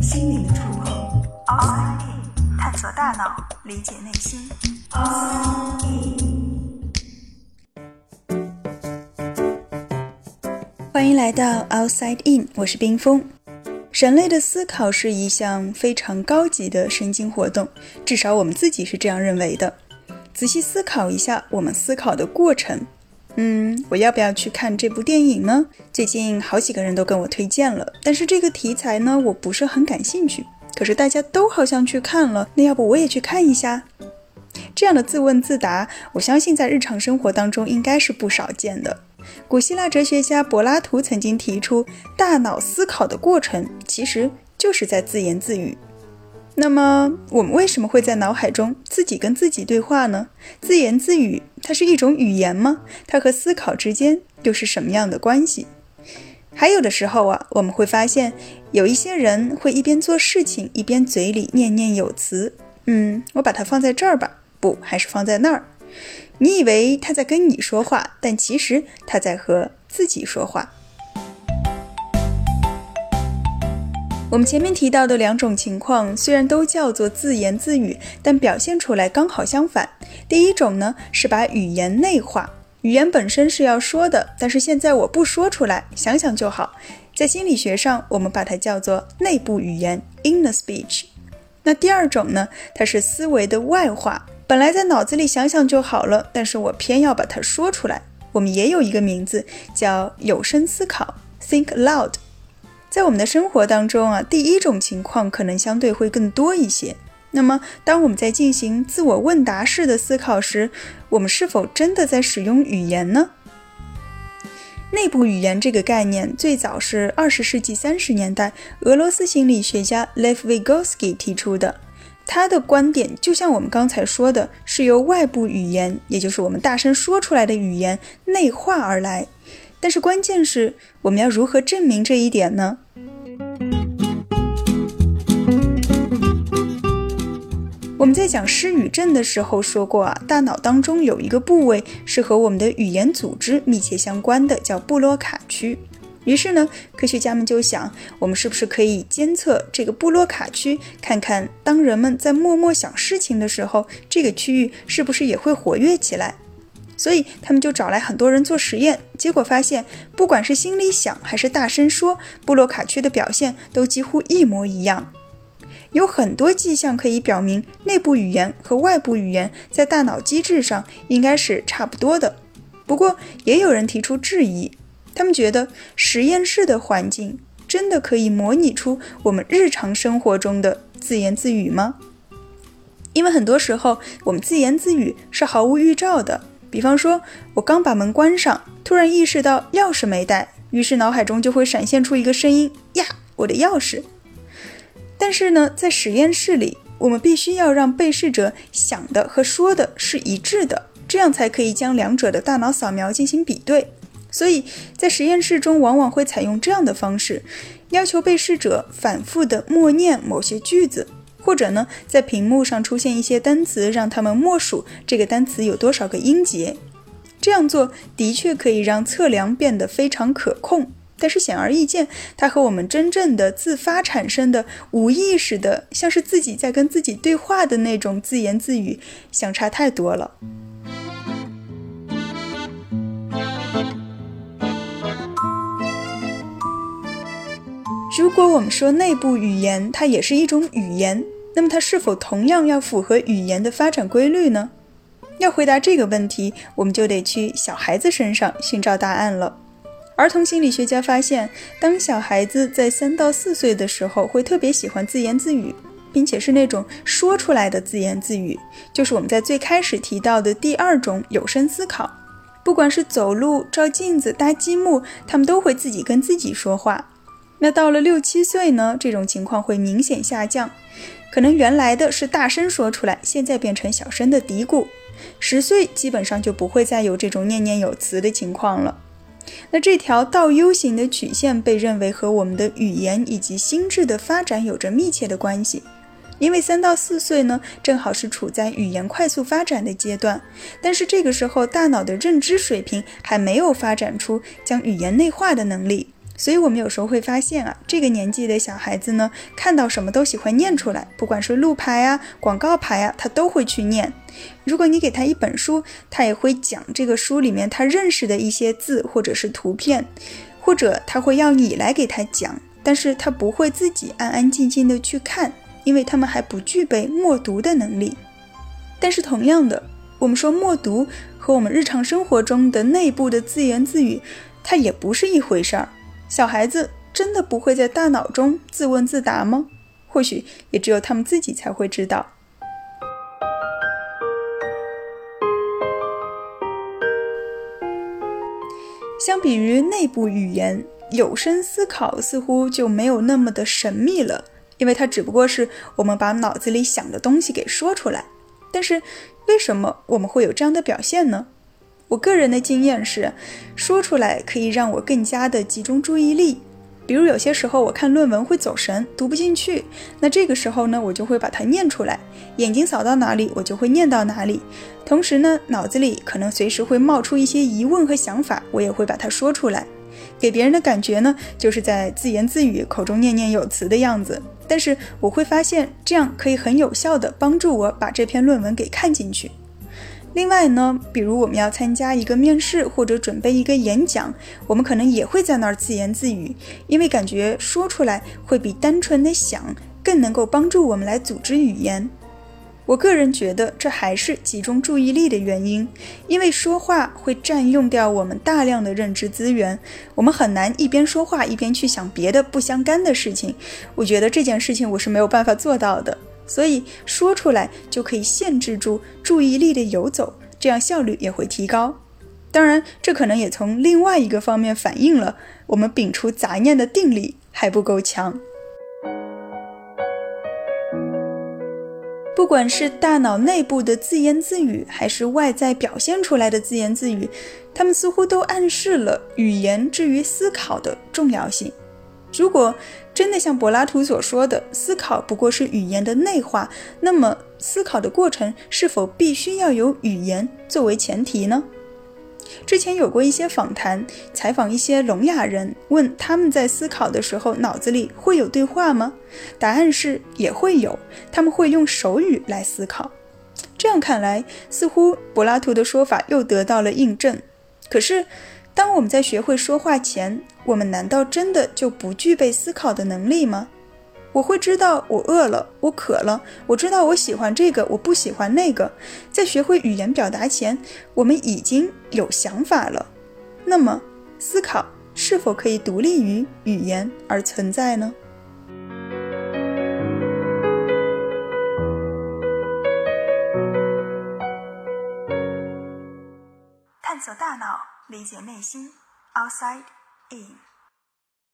心灵的触碰。Outside In，探索大脑，理解内心。欢迎来到 Outside In，我是冰峰。人类的思考是一项非常高级的神经活动，至少我们自己是这样认为的。仔细思考一下，我们思考的过程。嗯，我要不要去看这部电影呢？最近好几个人都跟我推荐了，但是这个题材呢，我不是很感兴趣。可是大家都好像去看了，那要不我也去看一下？这样的自问自答，我相信在日常生活当中应该是不少见的。古希腊哲学家柏拉图曾经提出，大脑思考的过程其实就是在自言自语。那么，我们为什么会在脑海中自己跟自己对话呢？自言自语，它是一种语言吗？它和思考之间又是什么样的关系？还有的时候啊，我们会发现有一些人会一边做事情，一边嘴里念念有词。嗯，我把它放在这儿吧，不，还是放在那儿。你以为他在跟你说话，但其实他在和自己说话。我们前面提到的两种情况，虽然都叫做自言自语，但表现出来刚好相反。第一种呢，是把语言内化，语言本身是要说的，但是现在我不说出来，想想就好。在心理学上，我们把它叫做内部语言 （inner speech）。那第二种呢，它是思维的外化，本来在脑子里想想就好了，但是我偏要把它说出来。我们也有一个名字叫有声思考 （think loud）。在我们的生活当中啊，第一种情况可能相对会更多一些。那么，当我们在进行自我问答式的思考时，我们是否真的在使用语言呢？内部语言这个概念最早是二十世纪三十年代俄罗斯心理学家 Lev Vygotsky 提出的。他的观点就像我们刚才说的，是由外部语言，也就是我们大声说出来的语言内化而来。但是关键是，我们要如何证明这一点呢？我们在讲失语症的时候说过啊，大脑当中有一个部位是和我们的语言组织密切相关的，叫布洛卡区。于是呢，科学家们就想，我们是不是可以监测这个布洛卡区，看看当人们在默默想事情的时候，这个区域是不是也会活跃起来？所以他们就找来很多人做实验，结果发现，不管是心里想还是大声说，布洛卡区的表现都几乎一模一样。有很多迹象可以表明，内部语言和外部语言在大脑机制上应该是差不多的。不过，也有人提出质疑，他们觉得实验室的环境真的可以模拟出我们日常生活中的自言自语吗？因为很多时候我们自言自语是毫无预兆的。比方说，我刚把门关上，突然意识到钥匙没带，于是脑海中就会闪现出一个声音：“呀，我的钥匙。”但是呢，在实验室里，我们必须要让被试者想的和说的是一致的，这样才可以将两者的大脑扫描进行比对。所以在实验室中，往往会采用这样的方式，要求被试者反复的默念某些句子，或者呢，在屏幕上出现一些单词，让他们默数这个单词有多少个音节。这样做的确可以让测量变得非常可控。但是显而易见，它和我们真正的自发产生的无意识的，像是自己在跟自己对话的那种自言自语，相差太多了。如果我们说内部语言它也是一种语言，那么它是否同样要符合语言的发展规律呢？要回答这个问题，我们就得去小孩子身上寻找答案了。儿童心理学家发现，当小孩子在三到四岁的时候，会特别喜欢自言自语，并且是那种说出来的自言自语，就是我们在最开始提到的第二种有声思考。不管是走路、照镜子、搭积木，他们都会自己跟自己说话。那到了六七岁呢，这种情况会明显下降，可能原来的是大声说出来，现在变成小声的嘀咕。十岁基本上就不会再有这种念念有词的情况了。那这条倒 U 型的曲线被认为和我们的语言以及心智的发展有着密切的关系，因为三到四岁呢，正好是处在语言快速发展的阶段，但是这个时候大脑的认知水平还没有发展出将语言内化的能力，所以我们有时候会发现啊，这个年纪的小孩子呢，看到什么都喜欢念出来，不管是路牌啊、广告牌啊，他都会去念。如果你给他一本书，他也会讲这个书里面他认识的一些字或者是图片，或者他会要你来给他讲，但是他不会自己安安静静的去看，因为他们还不具备默读的能力。但是同样的，我们说默读和我们日常生活中的内部的自言自语，它也不是一回事儿。小孩子真的不会在大脑中自问自答吗？或许也只有他们自己才会知道。相比于内部语言，有声思考似乎就没有那么的神秘了，因为它只不过是我们把脑子里想的东西给说出来。但是，为什么我们会有这样的表现呢？我个人的经验是，说出来可以让我更加的集中注意力。比如有些时候我看论文会走神，读不进去，那这个时候呢，我就会把它念出来，眼睛扫到哪里，我就会念到哪里。同时呢，脑子里可能随时会冒出一些疑问和想法，我也会把它说出来，给别人的感觉呢，就是在自言自语，口中念念有词的样子。但是我会发现，这样可以很有效的帮助我把这篇论文给看进去。另外呢，比如我们要参加一个面试或者准备一个演讲，我们可能也会在那儿自言自语，因为感觉说出来会比单纯的想更能够帮助我们来组织语言。我个人觉得这还是集中注意力的原因，因为说话会占用掉我们大量的认知资源，我们很难一边说话一边去想别的不相干的事情。我觉得这件事情我是没有办法做到的。所以说出来就可以限制住注意力的游走，这样效率也会提高。当然，这可能也从另外一个方面反映了我们摒除杂念的定力还不够强。不管是大脑内部的自言自语，还是外在表现出来的自言自语，他们似乎都暗示了语言至于思考的重要性。如果真的像柏拉图所说的，思考不过是语言的内化，那么思考的过程是否必须要有语言作为前提呢？之前有过一些访谈，采访一些聋哑人，问他们在思考的时候脑子里会有对话吗？答案是也会有，他们会用手语来思考。这样看来，似乎柏拉图的说法又得到了印证。可是。当我们在学会说话前，我们难道真的就不具备思考的能力吗？我会知道我饿了，我渴了，我知道我喜欢这个，我不喜欢那个。在学会语言表达前，我们已经有想法了。那么，思考是否可以独立于语言而存在呢？理解内心，outside in。